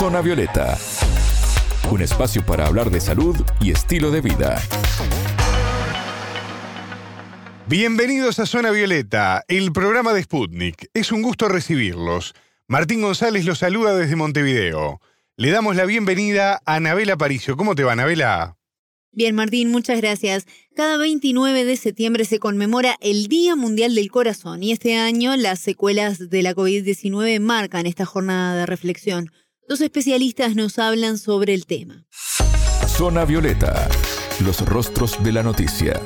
Zona Violeta, un espacio para hablar de salud y estilo de vida. Bienvenidos a Zona Violeta, el programa de Sputnik. Es un gusto recibirlos. Martín González los saluda desde Montevideo. Le damos la bienvenida a Anabela Paricio. ¿Cómo te va, Anabela? Bien, Martín, muchas gracias. Cada 29 de septiembre se conmemora el Día Mundial del Corazón y este año las secuelas de la COVID-19 marcan esta jornada de reflexión. Dos especialistas nos hablan sobre el tema. Zona Violeta, los rostros de la noticia.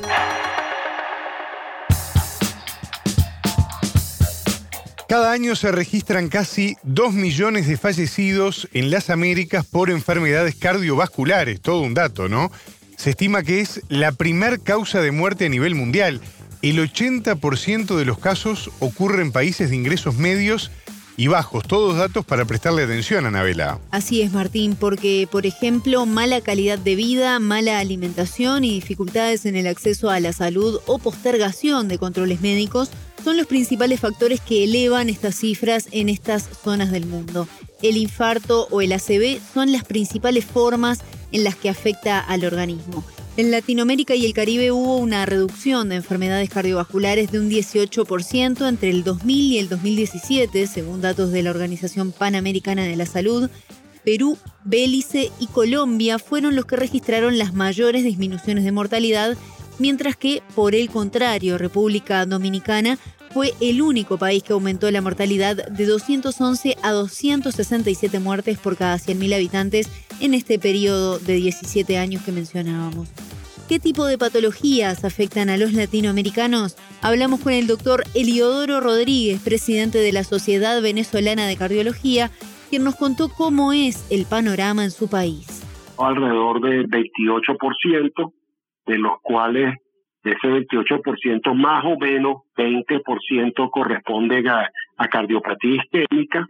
Cada año se registran casi 2 millones de fallecidos en las Américas por enfermedades cardiovasculares, todo un dato, ¿no? Se estima que es la primer causa de muerte a nivel mundial. El 80% de los casos ocurre en países de ingresos medios y bajos, todos datos para prestarle atención, Anabela. Así es, Martín, porque, por ejemplo, mala calidad de vida, mala alimentación y dificultades en el acceso a la salud o postergación de controles médicos son los principales factores que elevan estas cifras en estas zonas del mundo. El infarto o el ACV son las principales formas en las que afecta al organismo. En Latinoamérica y el Caribe hubo una reducción de enfermedades cardiovasculares de un 18% entre el 2000 y el 2017, según datos de la Organización Panamericana de la Salud. Perú, Belice y Colombia fueron los que registraron las mayores disminuciones de mortalidad, mientras que, por el contrario, República Dominicana fue el único país que aumentó la mortalidad de 211 a 267 muertes por cada 100.000 habitantes en este periodo de 17 años que mencionábamos. ¿Qué tipo de patologías afectan a los latinoamericanos? Hablamos con el doctor Eliodoro Rodríguez, presidente de la Sociedad Venezolana de Cardiología, quien nos contó cómo es el panorama en su país. Alrededor del 28%, de los cuales de ese 28% más o menos 20% corresponde a, cardiopatía isquémica,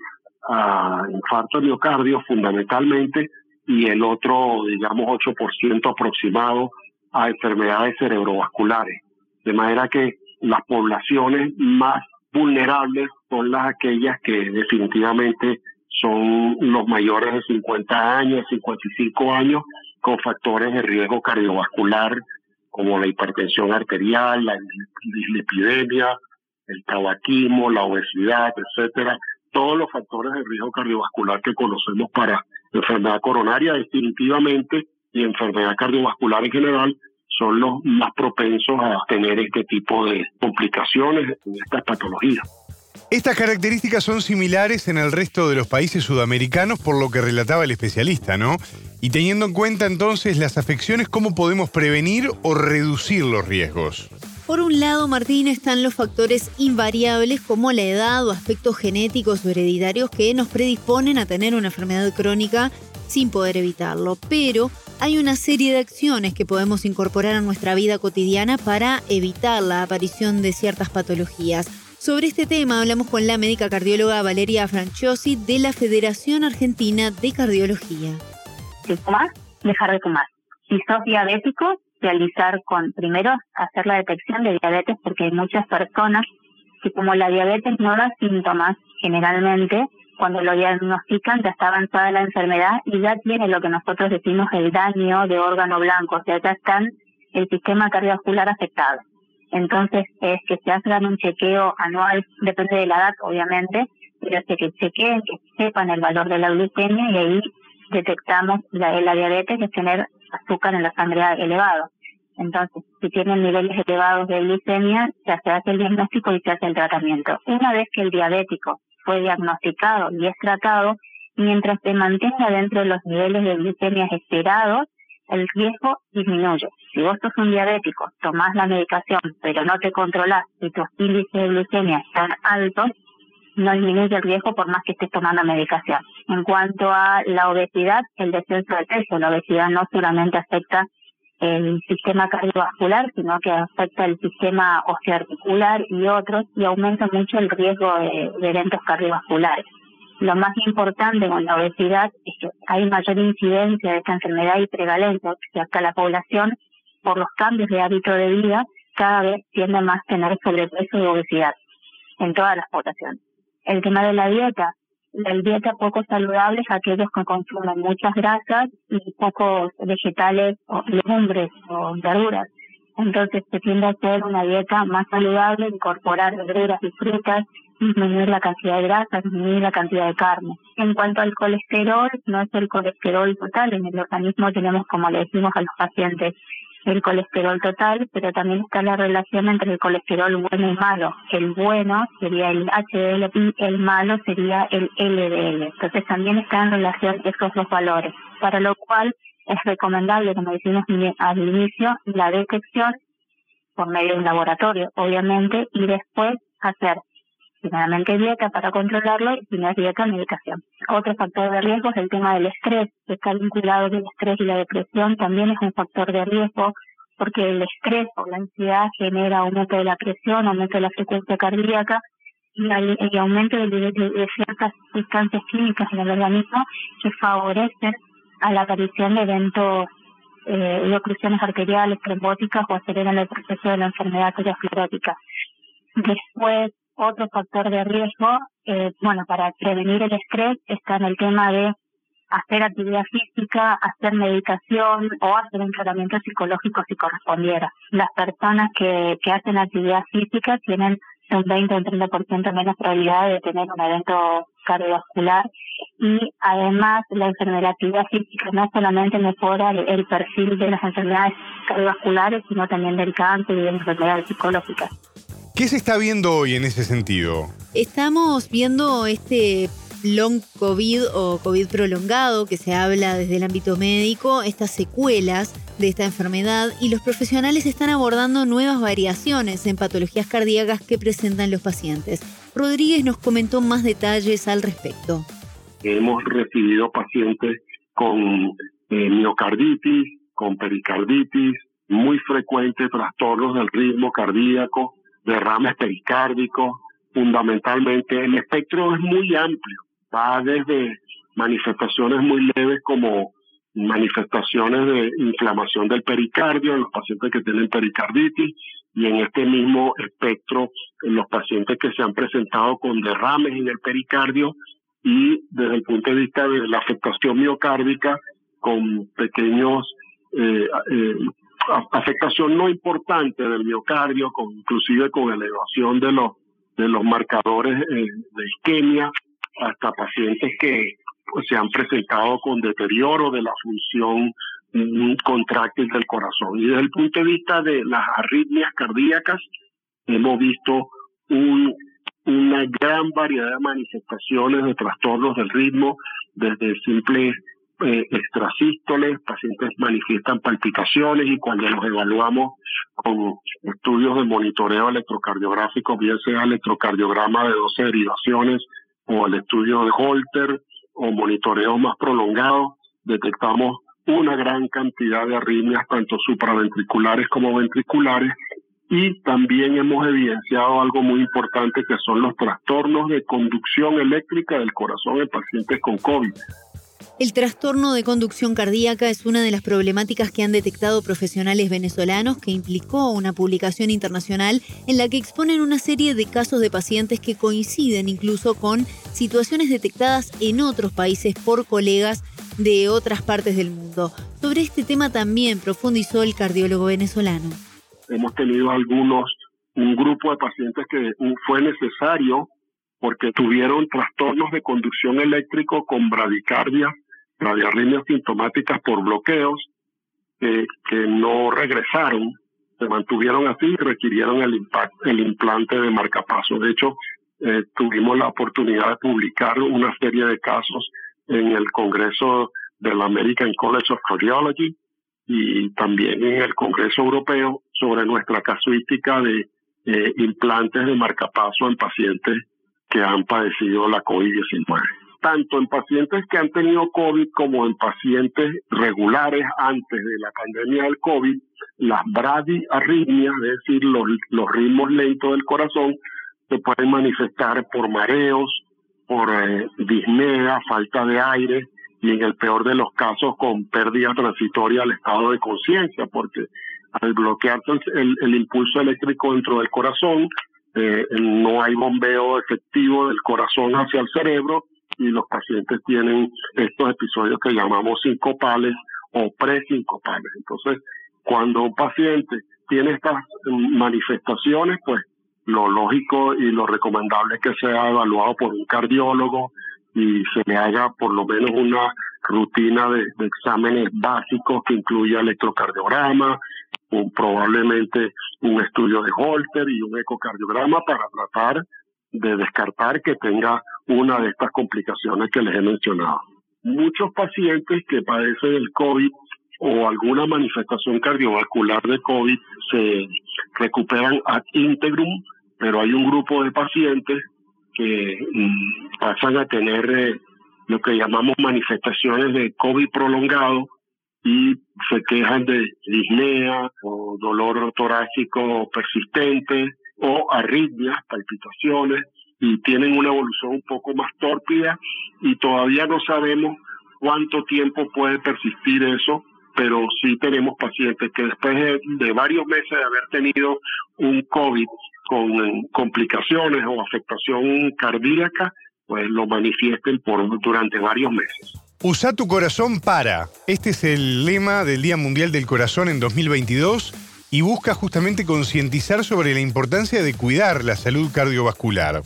a infarto miocardio fundamentalmente, y el otro, digamos, 8% aproximado a enfermedades cerebrovasculares. De manera que las poblaciones más vulnerables son las aquellas que definitivamente son los mayores de 50 años, 55 años, con factores de riesgo cardiovascular como la hipertensión arterial, la epidemia, el tabaquismo, la obesidad, etcétera, todos los factores de riesgo cardiovascular que conocemos para enfermedad coronaria definitivamente y enfermedad cardiovascular en general son los más propensos a tener este tipo de complicaciones en estas patologías. Estas características son similares en el resto de los países sudamericanos por lo que relataba el especialista, ¿no? Y teniendo en cuenta entonces las afecciones, ¿cómo podemos prevenir o reducir los riesgos? Por un lado, Martín, están los factores invariables como la edad o aspectos genéticos o hereditarios que nos predisponen a tener una enfermedad crónica sin poder evitarlo. Pero hay una serie de acciones que podemos incorporar a nuestra vida cotidiana para evitar la aparición de ciertas patologías. Sobre este tema hablamos con la médica cardióloga Valeria Franciosi de la Federación Argentina de Cardiología. Si tomas, dejar de tomar. Si sos diabético, realizar con, primero, hacer la detección de diabetes, porque hay muchas personas que como la diabetes no da síntomas, generalmente, cuando lo diagnostican ya está avanzada la enfermedad y ya tiene lo que nosotros decimos el daño de órgano blanco, o sea, ya están el sistema cardiovascular afectado. Entonces es que se hagan un chequeo anual, depende de la edad obviamente, pero es que chequeen, que sepan el valor de la glucemia y ahí detectamos la, diabetes, que es tener azúcar en la sangre elevado. Entonces, si tienen niveles elevados de glucemia, ya se hace el diagnóstico y se hace el tratamiento. Una vez que el diabético fue diagnosticado y es tratado, mientras se mantenga dentro de los niveles de glucemia esperados, el riesgo disminuye. Si vos sos un diabético, tomás la medicación, pero no te controlás y tus índices de glucemia están altos, no disminuye el riesgo por más que estés tomando medicación. En cuanto a la obesidad, el descenso de peso, la obesidad no solamente afecta el sistema cardiovascular, sino que afecta el sistema osteoarticular y otros y aumenta mucho el riesgo de, de eventos cardiovasculares. Lo más importante con la obesidad es que hay mayor incidencia de esta enfermedad y prevalencia, que acá la población, por los cambios de hábito de vida, cada vez tiende más a tener sobrepeso y obesidad en todas las poblaciones. El tema de la dieta, la dieta poco saludable es aquellos que consumen muchas grasas y pocos vegetales o legumbres o verduras. Entonces se tiende a hacer una dieta más saludable, incorporar verduras y frutas, disminuir la cantidad de grasa, disminuir la cantidad de carne. En cuanto al colesterol, no es el colesterol total, en el organismo tenemos, como le decimos a los pacientes, el colesterol total, pero también está la relación entre el colesterol bueno y malo. El bueno sería el HDL y el malo sería el LDL. Entonces también está en relación esos dos valores, para lo cual es recomendable, como decimos al inicio, la detección por medio de un laboratorio, obviamente, y después hacer primeramente dieta para controlarlo y es dieta, medicación. Otro factor de riesgo es el tema del estrés, que está vinculado con el estrés y la depresión, también es un factor de riesgo porque el estrés o la ansiedad genera aumento de la presión, aumento de la frecuencia cardíaca y, aumento de, de, ciertas sustancias químicas en el organismo que favorecen a la aparición de eventos eh, de oclusiones arteriales, trombóticas o aceleran el proceso de la enfermedad aterosclerótica. Después, otro factor de riesgo, eh, bueno, para prevenir el estrés está en el tema de hacer actividad física, hacer meditación o hacer un tratamiento psicológico si correspondiera. Las personas que, que hacen actividad física tienen un 20 o un 30% menos probabilidad de tener un evento cardiovascular y además la enfermedad actividad física no solamente mejora el, perfil de las enfermedades cardiovasculares, sino también del cáncer y de enfermedades psicológicas. ¿Qué se está viendo hoy en ese sentido? Estamos viendo este long COVID o COVID prolongado que se habla desde el ámbito médico, estas secuelas de esta enfermedad y los profesionales están abordando nuevas variaciones en patologías cardíacas que presentan los pacientes. Rodríguez nos comentó más detalles al respecto. Hemos recibido pacientes con eh, miocarditis, con pericarditis, muy frecuentes trastornos del ritmo cardíaco, derrames pericárdicos, fundamentalmente el espectro es muy amplio va desde manifestaciones muy leves como manifestaciones de inflamación del pericardio en los pacientes que tienen pericarditis y en este mismo espectro en los pacientes que se han presentado con derrames en el pericardio y desde el punto de vista de la afectación miocárdica con pequeños eh, eh, afectación no importante del miocardio, con, inclusive con elevación de los de los marcadores eh, de isquemia hasta pacientes que pues, se han presentado con deterioro de la función mm, contráctil del corazón. Y desde el punto de vista de las arritmias cardíacas, hemos visto una gran variedad de manifestaciones de trastornos del ritmo, desde simples eh, extrasístoles, pacientes manifiestan palpitaciones y cuando los evaluamos con estudios de monitoreo electrocardiográfico, bien sea electrocardiograma de 12 derivaciones o el estudio de Holter o monitoreo más prolongado, detectamos una gran cantidad de arritmias, tanto supraventriculares como ventriculares, y también hemos evidenciado algo muy importante que son los trastornos de conducción eléctrica del corazón en pacientes con COVID. El trastorno de conducción cardíaca es una de las problemáticas que han detectado profesionales venezolanos que implicó una publicación internacional en la que exponen una serie de casos de pacientes que coinciden incluso con situaciones detectadas en otros países por colegas de otras partes del mundo. Sobre este tema también profundizó el cardiólogo venezolano. Hemos tenido algunos, un grupo de pacientes que fue necesario porque tuvieron trastornos de conducción eléctrico con bradicardia radiarritmias sintomáticas por bloqueos que no regresaron, se mantuvieron así y requirieron el, el implante de marcapaso. De hecho, eh, tuvimos la oportunidad de publicar una serie de casos en el Congreso de la American College of Cardiology y también en el Congreso Europeo sobre nuestra casuística de eh, implantes de marcapaso en pacientes que han padecido la COVID-19 tanto en pacientes que han tenido COVID como en pacientes regulares antes de la pandemia del COVID, las bradiarritmias, es decir, los, ritmos lentos del corazón, se pueden manifestar por mareos, por eh, disnea, falta de aire y en el peor de los casos con pérdida transitoria del estado de conciencia, porque al bloquearse el, el, impulso eléctrico dentro del corazón, eh, no hay bombeo efectivo del corazón hacia el cerebro y los pacientes tienen estos episodios que llamamos sincopales o presincopales. Entonces, cuando un paciente tiene estas manifestaciones, pues lo lógico y lo recomendable es que sea evaluado por un cardiólogo y se le haga por lo menos una rutina de, exámenes básicos que incluya electrocardiograma, probablemente un estudio de Holter y un ecocardiograma para tratar de descartar que tenga una de estas complicaciones que les he mencionado. Muchos pacientes que padecen el COVID o alguna manifestación cardiovascular de COVID se recuperan ad integrum, pero hay un grupo de pacientes que mm, pasan a tener eh, lo que llamamos manifestaciones de COVID prolongado y se quejan de disnea o dolor torácico persistente o arritmias, palpitaciones y tienen una evolución un poco más tórpida y todavía no sabemos cuánto tiempo puede persistir eso, pero sí tenemos pacientes que después de, varios meses de haber tenido un COVID con complicaciones o afectación cardíaca, pues lo manifiesten por durante varios meses. Usa tu corazón para. Este es el lema del Día Mundial del Corazón en 2022 y busca justamente concientizar sobre la importancia de cuidar la salud cardiovascular.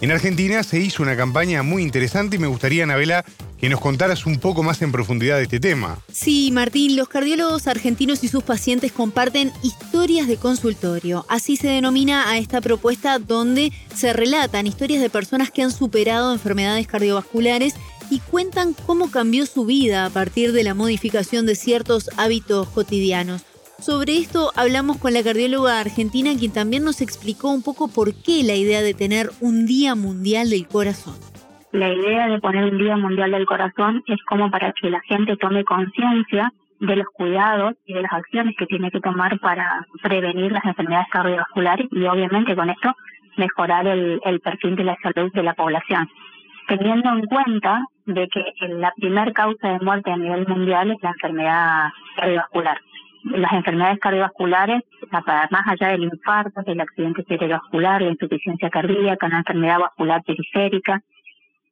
En Argentina se hizo una campaña muy interesante y me gustaría, Anabela, que nos contaras un poco más en profundidad de este tema. Sí, Martín, los cardiólogos argentinos y sus pacientes comparten historias de consultorio. Así se denomina a esta propuesta donde se relatan historias de personas que han superado enfermedades cardiovasculares y cuentan cómo cambió su vida a partir de la modificación de ciertos hábitos cotidianos. Sobre esto hablamos con la cardióloga argentina, quien también nos explicó un poco por qué la idea de tener un Día Mundial del Corazón. La idea de poner un Día Mundial del Corazón es como para que la gente tome conciencia de los cuidados y de las acciones que tiene que tomar para prevenir las enfermedades cardiovasculares y obviamente con esto mejorar el, el perfil de la salud de la población teniendo en cuenta de que la primer causa de muerte a nivel mundial es la enfermedad cardiovascular las enfermedades cardiovasculares, más allá del infarto, del accidente cerebrovascular, la insuficiencia cardíaca, la enfermedad vascular periférica.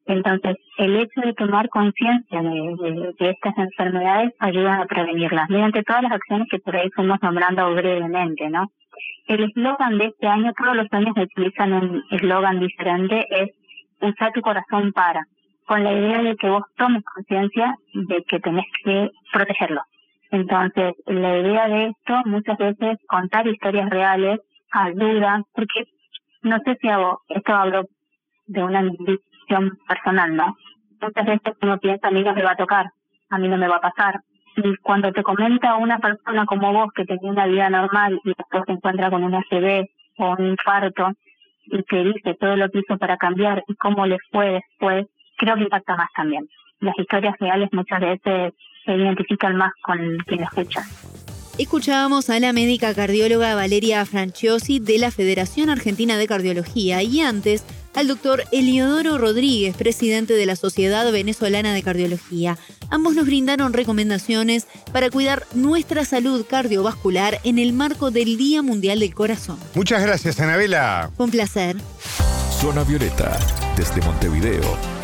Entonces, el hecho de tomar conciencia de, estas enfermedades ayuda a prevenirlas mediante todas las acciones que por ahí fuimos nombrando brevemente, ¿no? El eslogan de este año, todos los años utilizan un eslogan diferente, es usar tu corazón para, con la idea de que vos tomes conciencia de que tenés que protegerlo entonces, la idea de esto muchas veces contar historias reales ayuda, porque no sé si hago, esto hablo de una visión personal, ¿no? Muchas veces uno piensa, a mí no me va a tocar, a mí no me va a pasar. Y cuando te comenta una persona como vos que tenía una vida normal y después se encuentra con un ACV o un infarto y te dice todo lo que hizo para cambiar y cómo le fue después, creo que impacta más también. Las historias reales muchas veces se identifican más con quien escucha. Escuchábamos a la médica cardióloga Valeria Franciosi de la Federación Argentina de Cardiología y antes al doctor Eliodoro Rodríguez, presidente de la Sociedad Venezolana de Cardiología. Ambos nos brindaron recomendaciones para cuidar nuestra salud cardiovascular en el marco del Día Mundial del Corazón. Muchas gracias, Anabela. Con placer. Zona Violeta, desde Montevideo